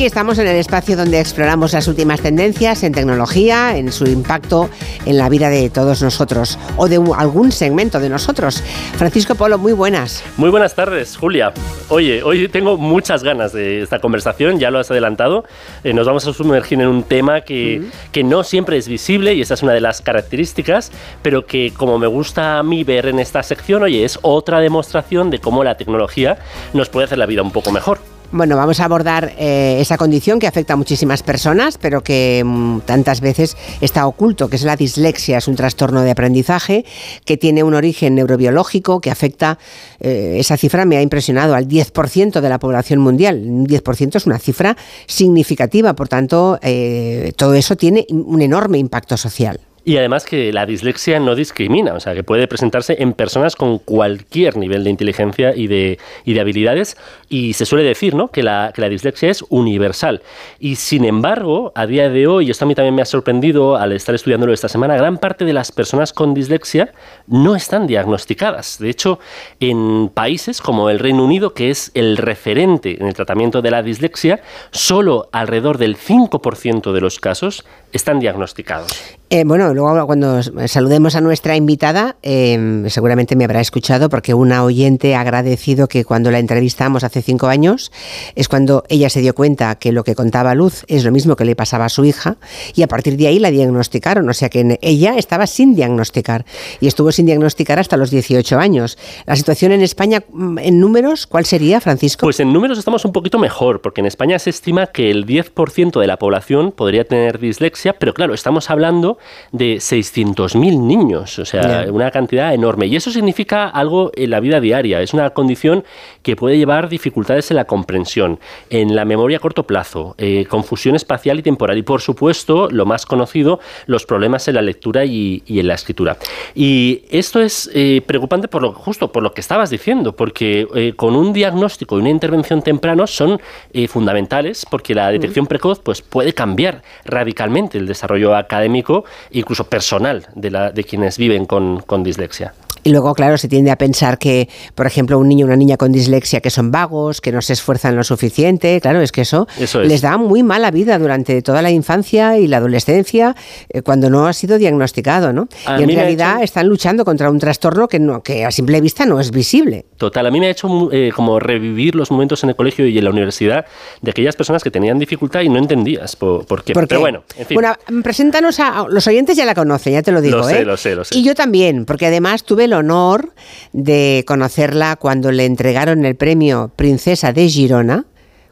Aquí estamos en el espacio donde exploramos las últimas tendencias en tecnología, en su impacto en la vida de todos nosotros o de algún segmento de nosotros. Francisco Polo, muy buenas. Muy buenas tardes, Julia. Oye, hoy tengo muchas ganas de esta conversación, ya lo has adelantado. Eh, nos vamos a sumergir en un tema que, que no siempre es visible y esa es una de las características, pero que como me gusta a mí ver en esta sección, oye, es otra demostración de cómo la tecnología nos puede hacer la vida un poco mejor. Bueno, vamos a abordar eh, esa condición que afecta a muchísimas personas, pero que mm, tantas veces está oculto, que es la dislexia. Es un trastorno de aprendizaje que tiene un origen neurobiológico que afecta, eh, esa cifra me ha impresionado, al 10% de la población mundial. Un 10% es una cifra significativa, por tanto, eh, todo eso tiene un enorme impacto social. Y además que la dislexia no discrimina, o sea, que puede presentarse en personas con cualquier nivel de inteligencia y de, habilidades. Y se suele decir ¿no? que, la, dislexia es universal. Y sin embargo, a día de hoy, esto a mí también me ha sorprendido al estar estudiándolo esta semana, gran parte de las personas con dislexia no están diagnosticadas. De hecho, en países como el Reino Unido, que es el referente en el tratamiento de la dislexia, solo alrededor del 5% de los casos están diagnosticados. Eh, bueno, luego cuando saludemos a nuestra invitada, em, seguramente me habrá escuchado porque una oyente ha agradecido que cuando la entrevistamos hace cinco años es cuando ella se dio cuenta que lo que contaba Luz es lo mismo que le pasaba a su hija y a partir de ahí la diagnosticaron, o sea que ella estaba sin diagnosticar y estuvo sin diagnosticar hasta los 18 años. La situación en España, mm, en números, ¿cuál sería, Francisco? Pues en números estamos un poquito mejor, porque en España se estima que el 10% de la población podría tener dislexia, pero claro, estamos hablando de 600.000 niños, o sea, una cantidad enorme. Y eso significa algo en la vida diaria, es una condición que puede llevar dificultades en la comprensión, en la memoria a corto plazo, eh, confusión espacial y temporal y, por supuesto, lo más conocido, los problemas en la lectura y, en la escritura. Y esto es eh, preocupante por lo justo por lo que estabas diciendo, porque eh, con un diagnóstico y una intervención temprano son fundamentales, porque la detección precoz pues, puede cambiar radicalmente el desarrollo académico incluso personal de, la, de quienes viven con, con dislexia. Y luego, claro, se tiende a pensar que, por ejemplo, un niño o una niña con dislexia que son vagos, que no se esfuerzan lo suficiente, claro, es que eso, les da muy mala vida durante toda la infancia y la adolescencia eh, cuando no ha sido diagnosticado, ¿no? y en realidad están luchando contra un trastorno que, no, que a simple vista no es visible. Total, a mí me ha hecho eh, como revivir los momentos en el colegio y en la universidad de aquellas personas que tenían dificultad y no entendías por, qué. Pero bueno, en fin. Bueno, preséntanos a... Los oyentes ya la conocen, ya te lo digo, lo sé, ¿eh? Lo sé, lo sé. Y yo también, porque además tuve el honor de conocerla cuando le entregaron el premio Princesa de Girona.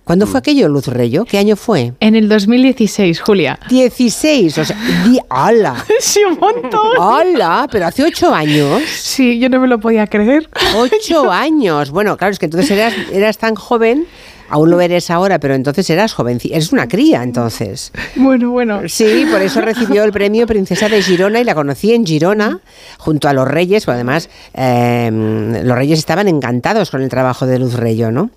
¿Cuándo fue mm. aquello, Luz Reyo? ¿Qué año fue? En el 2016, Julia. 16, o sea, di, ¡hala! sí, un montón. ¡Hala! Pero hace ocho años. Sí, yo no me lo podía creer. Ocho años. Bueno, claro, es que entonces eras, eras tan joven Aún lo eres ahora, pero entonces eras joven. Eres una cría, entonces. Bueno, bueno. Sí, por eso recibió el premio Princesa de Girona y la conocí en Girona, junto a los Reyes. Pues además, em, los Reyes estaban encantados con el trabajo de Luz Reyo, ¿no?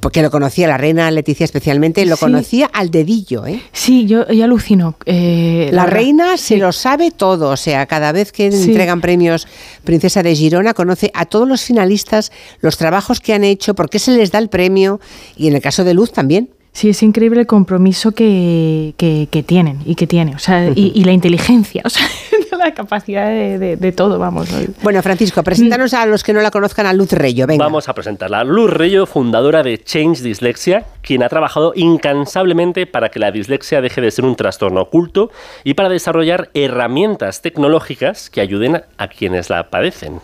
Porque lo conocía la reina Leticia especialmente, lo conocía al dedillo, ¿eh? Sí, yo, alucino. Eh, la, reina se lo sabe todo, o sea, cada vez que entregan premios Princesa de Girona, conoce a todos los finalistas, los trabajos que han hecho, por qué se les da el premio y en el caso de Luz también. Sí, es increíble el compromiso que, que, tienen y que tiene, o sea, y, la inteligencia, o sea, la capacidad de, todo, vamos. Bueno, Francisco, preséntanos a los que no la conozcan a Luz Reyo, venga. Vamos a presentarla. Luz Reyo, fundadora de Change Dislexia, quien ha trabajado incansablemente para que la dislexia deje de ser un trastorno oculto y para desarrollar herramientas tecnológicas que ayuden a quienes la padecen.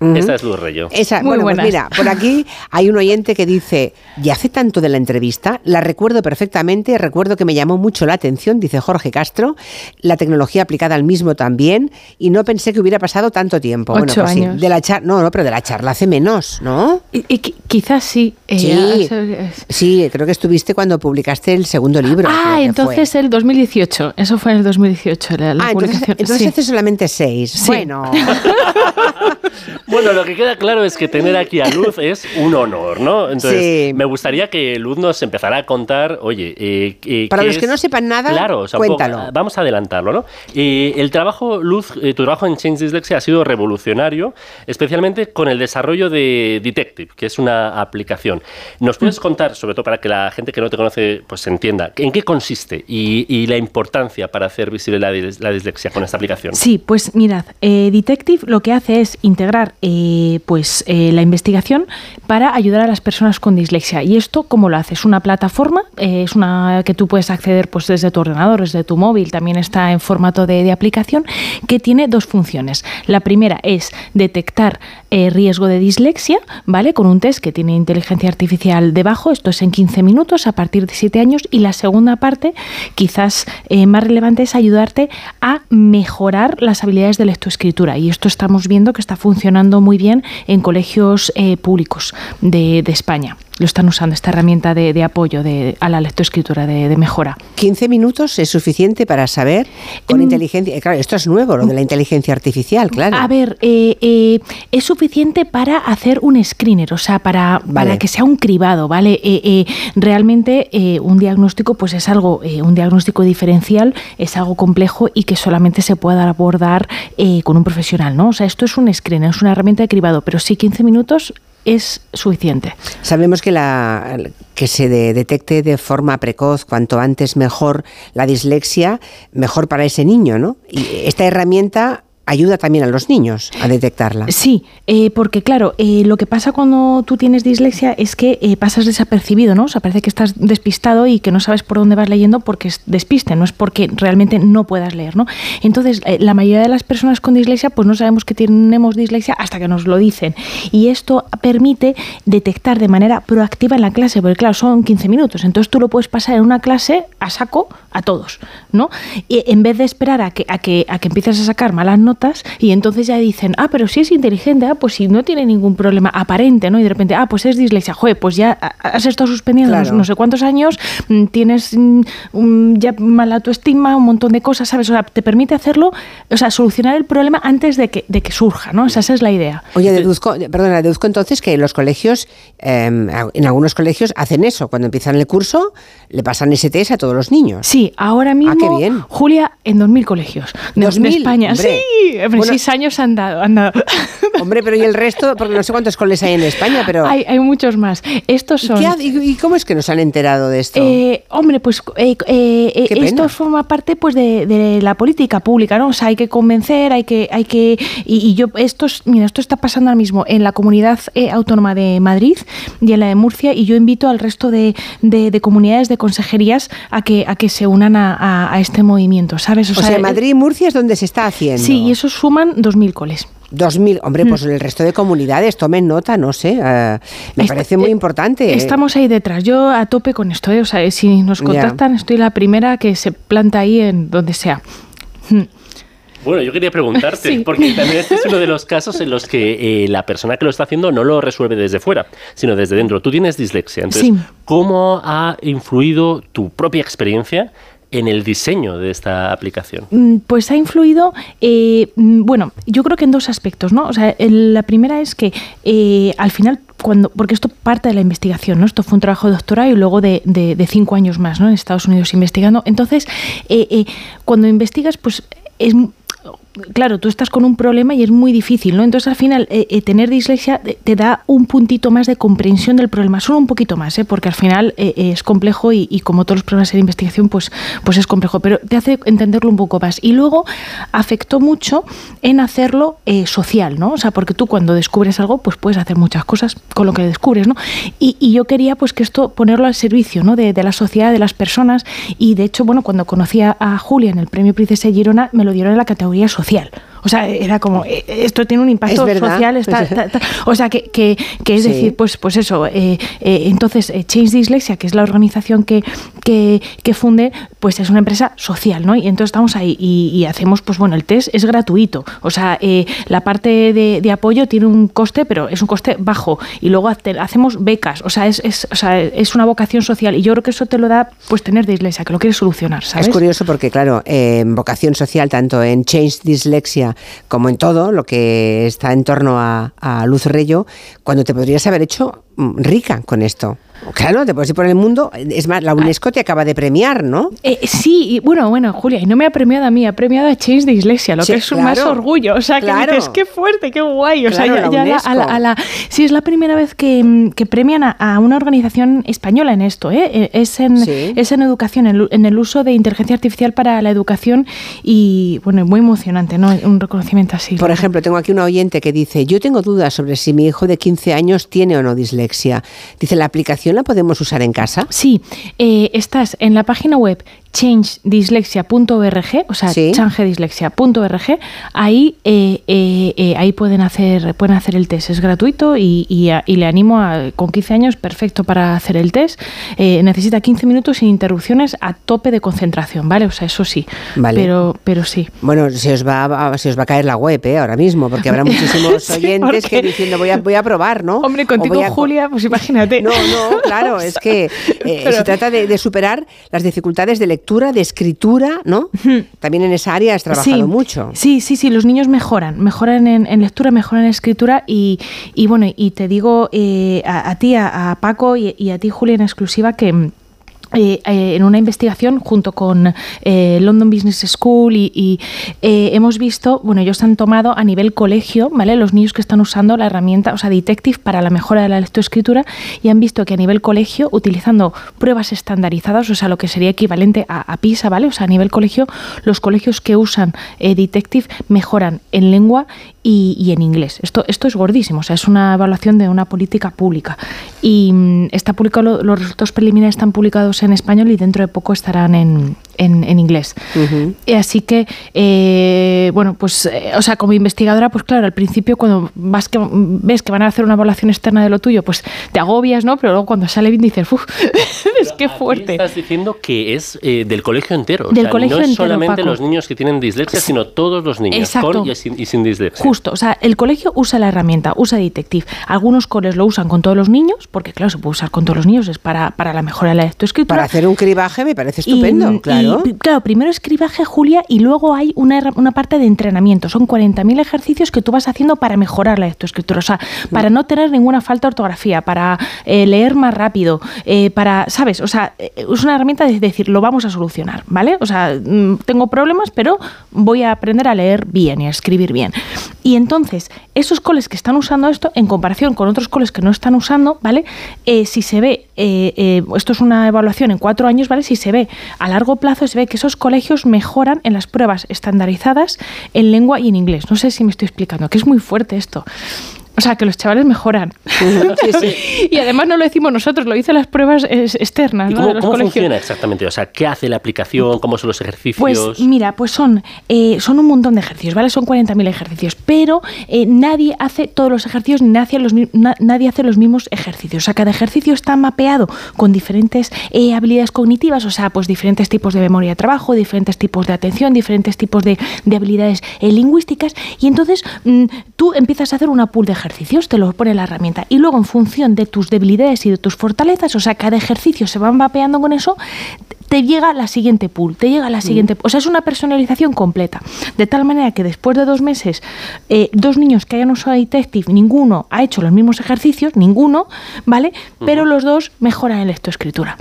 Esa es Luz Reyo. Esa, Muy bueno, pues mira, por aquí hay un oyente que dice, ya hace tanto de la entrevista, la recuerdo perfectamente, recuerdo que me llamó mucho la atención, dice Jorge Castro, la tecnología aplicada al mismo también, y no pensé que hubiera pasado tanto tiempo. Ocho bueno, pues años. de la charla, no, no, pero de la charla hace menos, ¿no? Y, quizás sí. Eh, sí, sí, creo que estuviste cuando publicaste el segundo libro. Ah, entonces el 2018, eso fue en el 2018, la, ah, Entonces, hace solamente seis. Bueno. Bueno, lo que queda claro es que tener aquí a Luz es un honor, ¿no? Entonces, me gustaría que Luz nos empezara a contar, oye, eh, eh para los que no sepan nada, claro, cuéntalo. vamos a adelantarlo, ¿no? Eh, el trabajo, Luz, eh, tu trabajo en Change Dyslexia ha sido revolucionario, especialmente con el desarrollo de Detective, que es una aplicación. ¿Nos puedes mm. contar, sobre todo para que la gente que no te conoce pues entienda, en qué consiste y, la importancia para hacer visible la, la, dislexia con esta aplicación? Sí, pues mirad, Detective lo que hace es integrar eh, pues, eh, la investigación para ayudar a las personas con dislexia. ¿Y esto cómo lo hace? Es una plataforma, eh, es una que tú puedes acceder pues, desde tu ordenador, desde tu móvil, también está en formato de, aplicación, que tiene dos funciones. La primera es detectar riesgo de dislexia, ¿vale? Con un test que tiene inteligencia artificial debajo, esto es en 15 minutos a partir de 7 años, y la segunda parte, quizás más relevante, es ayudarte a mejorar las habilidades de lectoescritura. Y esto estamos viendo que está funcionando muy bien en colegios eh, públicos de, de España lo están usando, esta herramienta de, apoyo de, a la lectoescritura, de, de, mejora. 15 minutos es suficiente para saber con mm. inteligencia. Claro, esto es nuevo, lo de la inteligencia artificial, claro. A ver, eh, eh, es suficiente para hacer un screener, o sea, para, para que sea un cribado, ¿vale? Eh, realmente un diagnóstico, pues es algo, un diagnóstico diferencial es algo complejo y que solamente se puede abordar con un profesional, ¿no? O sea, esto es un screener, es una herramienta de cribado, pero sí 15 minutos es suficiente. Sabemos que, la, que se detecte de forma precoz, cuanto antes mejor, la dislexia, mejor para ese niño, ¿no? Y esta herramienta ayuda también a los niños a detectarla. Sí, eh, porque claro, eh, lo que pasa cuando tú tienes dislexia es que eh, pasas desapercibido, ¿no? O sea, parece que estás despistado y que no sabes por dónde vas leyendo porque es despiste, no es porque realmente no puedas leer, ¿no? Entonces, la mayoría de las personas con dislexia, pues no sabemos que tenemos dislexia hasta que nos lo dicen. Y esto permite detectar de manera proactiva en la clase, porque claro, son 15 minutos, entonces tú lo puedes pasar en una clase a saco a todos, ¿no? Y en vez de esperar a que, a que, a que empieces a sacar malas notas, y entonces ya dicen, ah, pero si es inteligente, ah, pues si no tiene ningún problema aparente, ¿no? Y de repente, ah, pues es dislexia, joder, pues ya has estado suspendiendo no, sé cuántos años, mm, tienes mm, ya mala autoestima, un montón de cosas, ¿sabes? O sea, te permite hacerlo, o sea, solucionar el problema antes de que, de que surja, ¿no? esa es la idea. Oye, deduzco, perdona, deduzco entonces que los colegios, em, en algunos colegios hacen eso, cuando empiezan el curso, le pasan ese test a todos los niños. Sí, ahora mismo, ah, qué bien. Julia, en 2.000 colegios de, España. Sí, seis años han dado, Hombre, pero ¿y el resto? Porque no sé cuántos coles hay en España, pero... Hay, hay muchos más. Estos son... ¿Y, cómo es que nos han enterado de esto? Eh, hombre, pues eh, eh, esto forma parte pues de, la política pública, ¿no? O sea, hay que convencer, hay que... Hay que y, yo, esto, mira, esto está pasando ahora mismo en la comunidad autónoma de Madrid y en la de Murcia y yo invito al resto de, comunidades, de consejerías a que, a que se unan a, este movimiento, ¿sabes? O, sea, Madrid y Murcia es donde se está haciendo. Sí, y eso suman 2.000 coles. 2.000, hombre, pues mm. el resto de comunidades tomen nota, no sé, eh, me parece muy eh, importante. Estamos ahí detrás, yo a tope con esto, ¿eh? o sea, si nos contactan, estoy la primera que se planta ahí en donde sea. Mm. Bueno, yo quería preguntarte, porque también este es uno de los casos en los que la persona que lo está haciendo no lo resuelve desde fuera, sino desde dentro. Tú tienes dislexia, entonces, ¿cómo ha influido tu propia experiencia en el diseño de esta aplicación? Mm, pues ha influido, eh, mm, bueno, yo creo que en dos aspectos, ¿no? O sea, la primera es que eh, al final cuando, porque esto parte de la investigación, ¿no? Esto fue un trabajo de doctorado y luego de, de, cinco años más, ¿no? En Estados Unidos investigando. Entonces, eh, cuando investigas, pues es Oh. Claro, tú estás con un problema y es muy difícil, ¿no? Entonces al final eh, eh, tener dislexia te, da un puntito más de comprensión del problema, solo un poquito más, ¿eh? porque al final eh, es complejo y, como todos los problemas de investigación, pues, pues es complejo, pero te hace entenderlo un poco más. Y luego afectó mucho en hacerlo social, ¿no? O sea, porque tú cuando descubres algo, pues puedes hacer muchas cosas con lo que descubres, ¿no? Y, yo quería pues que esto ponerlo al servicio, ¿no? De, de, la sociedad, de las personas y de hecho, bueno, cuando conocí a Julia en el Premio Princesa Girona, me lo dieron en la categoría social social. O sea, era como, eh, esto tiene un impacto social, o sea, que, que, es decir, pues, pues eso, eh, eh, entonces Change Dyslexia, que es la organización que, que, funde, pues es una empresa social, ¿no? Y entonces estamos ahí y, hacemos, pues bueno, el test es gratuito, o sea, la parte de, apoyo tiene un coste, pero es un coste bajo, y luego hacemos becas, o sea, es, es, o sea, es una vocación social, y yo creo que eso te lo da, pues tener dislexia, que lo quieres solucionar, ¿sabes? Es curioso porque, claro, vocación social, tanto en Change Dyslexia como en todo lo que está en torno a, a Luz Reyo, cuando te podrías haber hecho mm, rica con esto. Claro, te puedes ir por el mundo. Es más, la UNESCO te acaba de premiar, ¿no? Eh, sí, y bueno, bueno, Julia, y no me ha premiado a mí, ha premiado a Change de Iglesia, lo que es un más orgullo. O sea, que dices, qué fuerte, qué guay. O sea, ya, la a, la, sí, es la primera vez que, mm, premian a, una organización española en esto. ¿eh? eh es, en, es en educación, en, el uso de inteligencia artificial para la educación y, bueno, muy emocionante, ¿no? Un reconocimiento así. Por ejemplo, tengo aquí un oyente que dice, yo tengo dudas sobre si mi hijo de 15 años tiene o no dislexia. Dice, la aplicación la podemos usar en casa? Sí, eh, estás en la página web changedislexia.org, o sea, changedislexia.org, ahí, eh, eh, eh, ahí pueden hacer, pueden hacer el test, es gratuito y, le animo a, con 15 años, perfecto para hacer el test. necesita 15 minutos sin interrupciones a tope de concentración, ¿vale? O sea, eso sí, vale. pero, pero sí. Bueno, se os, va, a, os va a caer la web ahora mismo, porque habrá muchísimos oyentes que diciendo voy a, voy a probar, ¿no? Hombre, contigo, Julia, pues imagínate. No, no, claro, es que se trata de, superar las dificultades del lectura, de escritura, ¿no? También en esa área has trabajado mucho. Sí, sí, sí, los niños mejoran, mejoran en, lectura, mejoran en escritura y, bueno, y te digo eh, a, ti, a, Paco y, y, a ti, Julia, en exclusiva que eh, eh, en una investigación junto con eh, London Business School y, hemos visto, bueno, ellos han tomado a nivel colegio, ¿vale? Los niños que están usando la herramienta, o sea, Detective para la mejora de la lectoescritura y han visto que a nivel colegio, utilizando pruebas estandarizadas, o sea, lo que sería equivalente a, PISA, ¿vale? O sea, a nivel colegio, los colegios que usan Detective mejoran en lengua y, en inglés. Esto, esto es gordísimo, o sea, es una evaluación de una política pública. Y mm, está publicado, los resultados preliminares están publicados en español y dentro de poco estarán en, en, inglés. y así que, eh, bueno, pues, eh, o sea, como investigadora, pues claro, al principio cuando vas que, ves que van a hacer una evaluación externa de lo tuyo, pues te agobias, ¿no? Pero luego cuando sale bien dices, uff, es que fuerte. Estás diciendo que es eh, del colegio entero. Del colegio no es solamente los niños que tienen dislexia, sino todos los niños, con y sin, y sin, dislexia. Justo, o sea, el colegio usa la herramienta, usa Detective. Algunos coles lo usan con todos los niños, porque claro, se puede usar con todos los niños, es para, para la mejora de la lectoescritura. Para hacer un cribaje me parece estupendo, claro claro, primero escribaje, Julia, y luego hay una, una parte de entrenamiento. Son 40.000 ejercicios que tú vas haciendo para mejorar la lectoescritura, o sea, para no tener ninguna falta de ortografía, para eh, leer más rápido, eh, para, ¿sabes? O sea, eh, es una herramienta de decir, lo vamos a solucionar, ¿vale? O sea, mm, tengo problemas, pero voy a aprender a leer bien y a escribir bien. Y entonces, esos coles que están usando esto, en comparación con otros coles que no están usando, ¿vale? si se ve, esto es una evaluación en cuatro años, ¿vale? Si se ve a largo plazo, se ve que esos colegios mejoran en las pruebas estandarizadas en lengua y en inglés. No sé si me estoy explicando, que es muy fuerte esto. O sea, que los chavales mejoran. y además no lo decimos nosotros, lo dicen las pruebas externas. cómo, funciona exactamente? O sea, ¿qué hace la aplicación? ¿Cómo son los ejercicios? Pues mira, pues son, eh, son un montón de ejercicios, ¿vale? Son 40.000 ejercicios, pero eh, nadie hace todos los ejercicios, ni nadie, los, nadie hace los mismos ejercicios. O sea, cada ejercicio está mapeado con diferentes eh, habilidades cognitivas, o sea, pues diferentes tipos de memoria de trabajo, diferentes tipos de atención, diferentes tipos de, habilidades lingüísticas, y entonces mm, tú empiezas a hacer una pool de ejercicios ejercicios, te lo pone la herramienta. Y luego en función de tus debilidades y de tus fortalezas, o sea, cada ejercicio se va mapeando con eso, te llega la siguiente pool, te llega la mm. siguiente... O sea, es una personalización completa. De tal manera que después de dos meses, eh, dos niños que hayan usado Detective, ninguno ha hecho los mismos ejercicios, ninguno, ¿vale? Pero los dos mejoran en lectoescritura.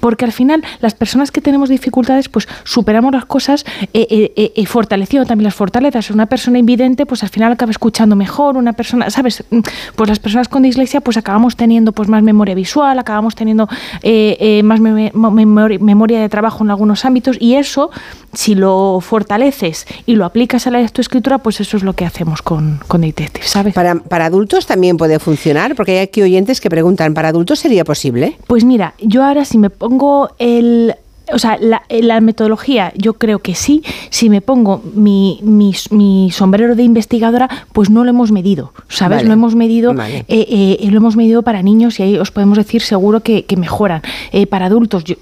Porque al final las personas que tenemos dificultades pues superamos las cosas eh, eh, eh, fortaleciendo también las fortalezas. Una persona invidente pues al final acaba escuchando mejor, una persona, ¿sabes? Mm, pues las personas con dislexia pues acabamos teniendo pues más memoria visual, acabamos teniendo más memoria de trabajo en algunos ámbitos y eso si lo fortaleces y lo aplicas a la escritura, pues eso es lo que hacemos con, con Detective, ¿sabes? Para, para adultos también puede funcionar, porque hay aquí oyentes que preguntan, ¿para adultos sería posible? Pues mira, yo ahora si me pongo el o sea, eh, la, metodología yo creo que sí. Si me pongo mi, mi, sombrero de investigadora, pues no lo hemos medido, ¿sabes? Lo hemos medido, eh, eh, lo hemos medido para niños y ahí os podemos decir seguro que, mejoran. para adultos, yo,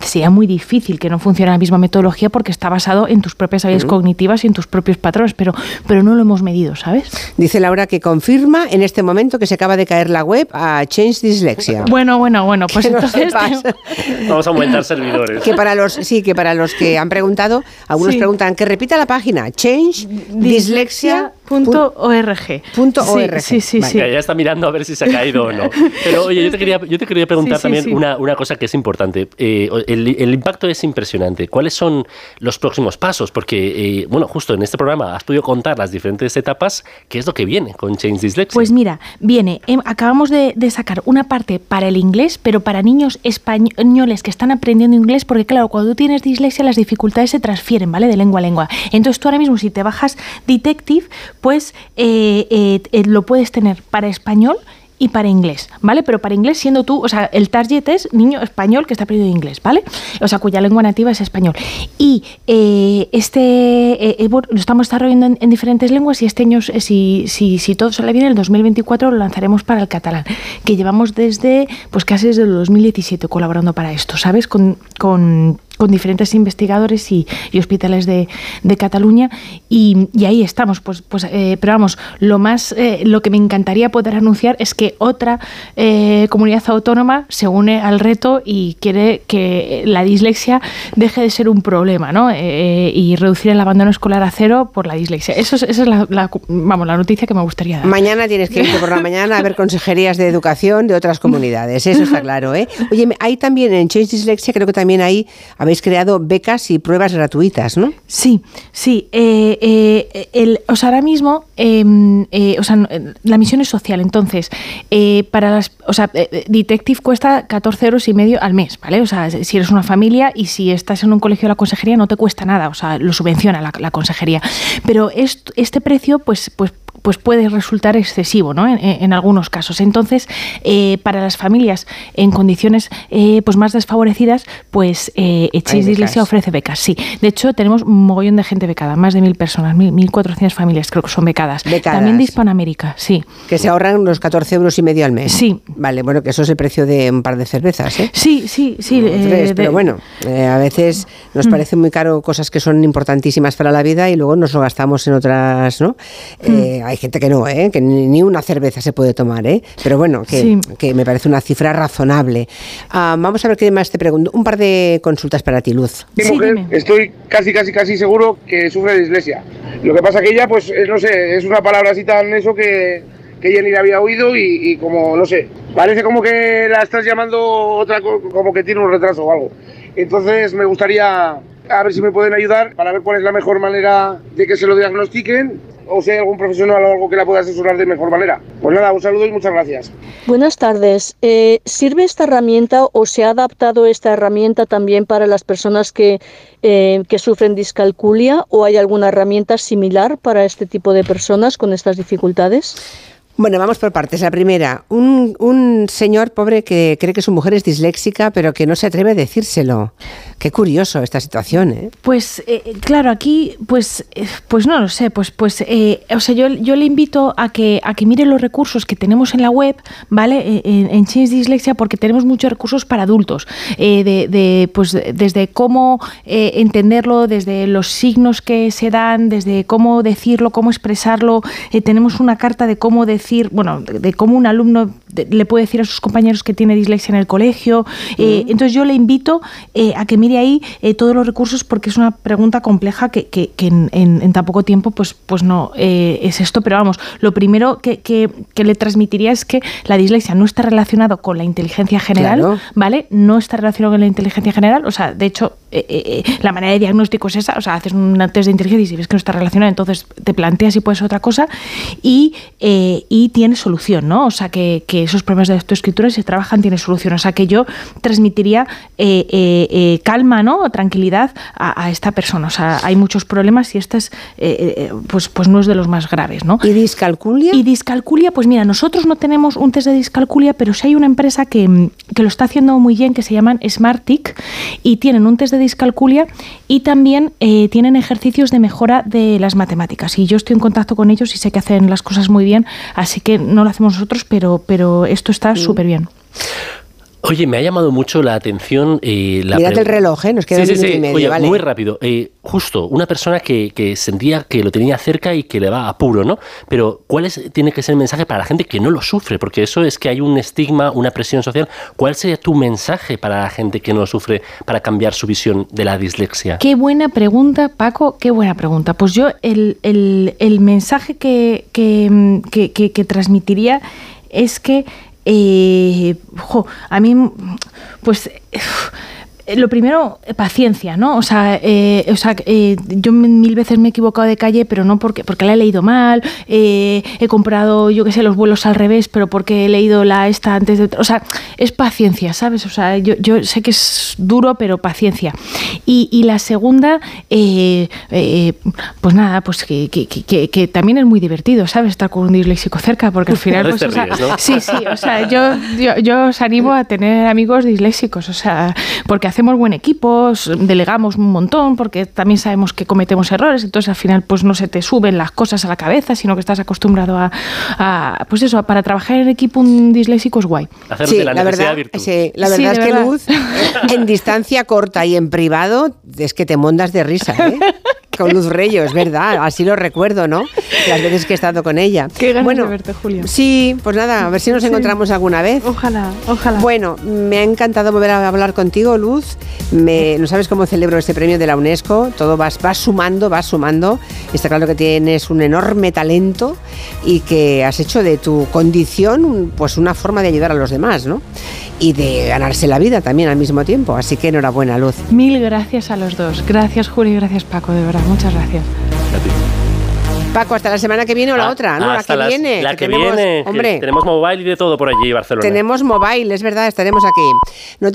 sería muy difícil que no funcione la misma metodología porque está basado en tus propias habilidades cognitivas y en tus propios patrones, pero, pero no lo hemos medido, ¿sabes? Dice Laura que confirma en este momento que se acaba de caer la web a Change Dyslexia. Bueno, bueno, bueno, pues entonces... Vamos a aumentarse servidores. Que para los, sí, que para los que han preguntado, algunos preguntan que repita la página, change dislexia .org. Sí, sí, sí. Ya está mirando a ver si se ha caído o no. Pero oye, yo te quería, yo te quería preguntar también una, una, cosa que es importante. Eh, el, el, impacto es impresionante. ¿Cuáles son los próximos pasos? Porque, eh, bueno, justo en este programa has podido contar las diferentes etapas. ¿Qué es lo que viene con Change Dyslexia? Pues mira, viene, em, acabamos de, de sacar una parte para el inglés, pero para niños españoles que están aprendiendo inglés, porque claro, cuando tú tienes dislexia las dificultades se transfieren, ¿vale? De lengua a lengua. Entonces tú ahora mismo si te bajas Detective, pues eh, eh, eh, lo puedes tener para español y para inglés, ¿vale? Pero para inglés siendo tú, o sea, el target es niño español que está aprendiendo inglés, ¿vale? O sea, cuya lengua nativa es español. Y este, lo estamos desarrollando en, diferentes lenguas y este año, si, si, si todo sale bien, el 2024 lo lanzaremos para el catalán, que llevamos desde, pues casi desde el 2017 colaborando para esto, ¿sabes? Con, con con diferentes investigadores y, hospitales de, Cataluña y, ahí estamos pues pues eh, pero vamos lo más eh, lo que me encantaría poder anunciar es que otra eh, comunidad autónoma se une al reto y quiere que la dislexia deje de ser un problema ¿no? y reducir el abandono escolar a cero por la dislexia eso esa es la, vamos la noticia que me gustaría dar mañana tienes que irte por la mañana a ver consejerías de educación de otras comunidades eso está claro ¿eh? oye hay también en Change Dislexia creo que también hay habéis creado becas y pruebas gratuitas, ¿no? Sí, sí. Eh, eh, o sea, ahora mismo, em, eh, o sea, la misión es social. Entonces, para las, o sea, Detective cuesta 14 euros y medio al mes, ¿vale? O sea, si eres una familia y si estás en un colegio de la consejería no te cuesta nada, o sea, lo subvenciona la consejería. Pero este precio, pues, pues pues puede resultar excesivo ¿no? en, algunos casos. Entonces, eh, para las familias en condiciones eh, pues más desfavorecidas, pues eh, Dislexia ofrece becas. Sí, de hecho tenemos un mogollón de gente becada, más de mil personas, mil, cuatrocientos familias creo que son becadas. También de Hispanoamérica, sí. Que se ahorran unos 14 euros y medio al mes. Sí. Vale, bueno, que eso es el precio de un par de cervezas, ¿eh? Sí, sí, sí. pero bueno, a veces nos mm. parece muy caro cosas que son importantísimas para la vida y luego nos lo gastamos en otras, ¿no? Mm hay gente que no, ¿eh? que ni una cerveza se puede tomar, ¿eh? pero bueno, que, me parece una cifra razonable. Ah, vamos a ver qué más te pregunto. Un par de consultas para ti, Luz. Mi mujer, estoy casi, casi, casi seguro que sufre de dislexia. Lo que pasa que ella, pues, no sé, es una palabra así tan eso que, que ella ni la había oído y, y, como, no sé, parece como que la estás llamando otra, como que tiene un retraso o algo. Entonces me gustaría a ver si me pueden ayudar para ver cuál es la mejor manera de que se lo diagnostiquen o si hay algún profesional o algo que la pueda asesorar de mejor manera. Pues nada, un saludo y muchas gracias. Buenas tardes. Eh, ¿Sirve esta herramienta o se ha adaptado esta herramienta también para las personas que, eh, que sufren discalculia o hay alguna herramienta similar para este tipo de personas con estas dificultades? Bueno, vamos por partes. La primera, un, un, señor pobre que cree que su mujer es disléxica, pero que no se atreve a decírselo. Qué curioso esta situación, ¿eh? Pues, eh, claro, aquí, pues, eh, pues no lo sé. Pues, pues, eh, o sea, yo, yo le invito a que, a que mire los recursos que tenemos en la web, ¿vale? En, en Change Dislexia, porque tenemos muchos recursos para adultos. de, de, pues, desde cómo entenderlo, desde los signos que se dan, desde cómo decirlo, cómo expresarlo. tenemos una carta de cómo decirlo decir, bueno, de, cómo un alumno le puede decir a sus compañeros que tiene dislexia en el colegio. Eh, entonces yo le invito eh, a que mire ahí eh, todos los recursos porque es una pregunta compleja que, que, en, tan poco tiempo pues, pues no es esto. Pero vamos, lo primero que, que, le transmitiría es que la dislexia no está relacionado con la inteligencia general, ¿vale? No está relacionado con la inteligencia general. O sea, de hecho, la manera de diagnóstico es esa. O sea, haces un test de inteligencia y si ves que no está relacionado, entonces te planteas si puede ser otra cosa. Y, y tiene solución, ¿no? O sea, que, esos problemas de autoescritura, si se trabajan, tiene solución. O sea, que yo transmitiría eh, eh, eh, calma, ¿no? O tranquilidad a, esta persona. O sea, hay muchos problemas y este es, pues, pues no es de los más graves, ¿no? ¿Y discalculia? Y discalculia, pues mira, nosotros no tenemos un test de discalculia, pero sí hay una empresa que, que lo está haciendo muy bien, que se llaman Smartic, y tienen un test de discalculia y también tienen ejercicios de mejora de las matemáticas. Y yo estoy en contacto con ellos y sé que hacen las cosas muy bien. Así que no lo hacemos nosotros, pero, pero esto está mm. súper bien. Oye, me ha llamado mucho la atención eh, la Mírate el reloj, ¿eh? nos queda sí, un minuto y medio, Oye, vale. muy rápido. Eh, justo, una persona que, que, sentía que lo tenía cerca y que le va a apuro, ¿no? Pero ¿cuál es, tiene que ser el mensaje para la gente que no lo sufre? Porque eso es que hay un estigma, una presión social. ¿Cuál sería tu mensaje para la gente que no lo sufre para cambiar su visión de la dislexia? Qué buena pregunta, Paco, qué buena pregunta. Pues yo el, el, el mensaje que, que, que, que transmitiría es que eh, jo, a mí, pues lo primero, paciencia, ¿no? O sea, eh, o sea eh, yo mil veces me he equivocado de calle, pero no porque, porque la he leído mal, eh, he comprado, yo qué sé, los vuelos al revés, pero porque he leído la esta antes de... O sea, es paciencia, ¿sabes? O sea, yo, yo sé que es duro, pero paciencia. Y, y la segunda, eh, pues nada, pues que, que, que, que, también es muy divertido, ¿sabes? Estar con un disléxico cerca, porque al final... Pues, o sea, ríes, ¿no? Sí, sí, o sea, yo, yo, yo os animo a tener amigos disléxicos, o sea, porque hacemos buen equipo, delegamos un montón porque también sabemos que cometemos errores, entonces al final pues no se te suben las cosas a la cabeza, sino que estás acostumbrado a, a pues eso, para trabajar en equipo un disléxico es guay. Sí, la, la verdad, sí, la verdad Sí, es que verdad. Luz, en distancia corta y en privado, es que te mondas de risa, ¿eh? Con Luz Reyo, es verdad, así lo recuerdo, ¿no? Las veces que he estado con ella. Qué ganas bueno, de verte, Julia. Sí, pues nada, a ver si nos Sí. encontramos alguna vez. Ojalá, ojalá. Bueno, me ha encantado volver a hablar contigo, Luz. Me, no sabes cómo celebro este premio de la UNESCO. Todo vas, vas sumando, vas sumando. Está claro que tienes un enorme talento y que has hecho de tu condición pues una forma de ayudar a los demás, ¿no? Y de ganarse la vida también al mismo tiempo. Así que enhorabuena, Luz. Mil gracias a los dos. Gracias, Juli, y gracias, Paco, de verdad. Muchas gracias. Paco, hasta la semana que viene o la Ah, otra, ¿no? La que las- viene. La que, tenemos- viene. que Hombre, tenemos mobile y de todo por allí, Barcelona. tenemos mobile, es verdad, estaremos aquí. No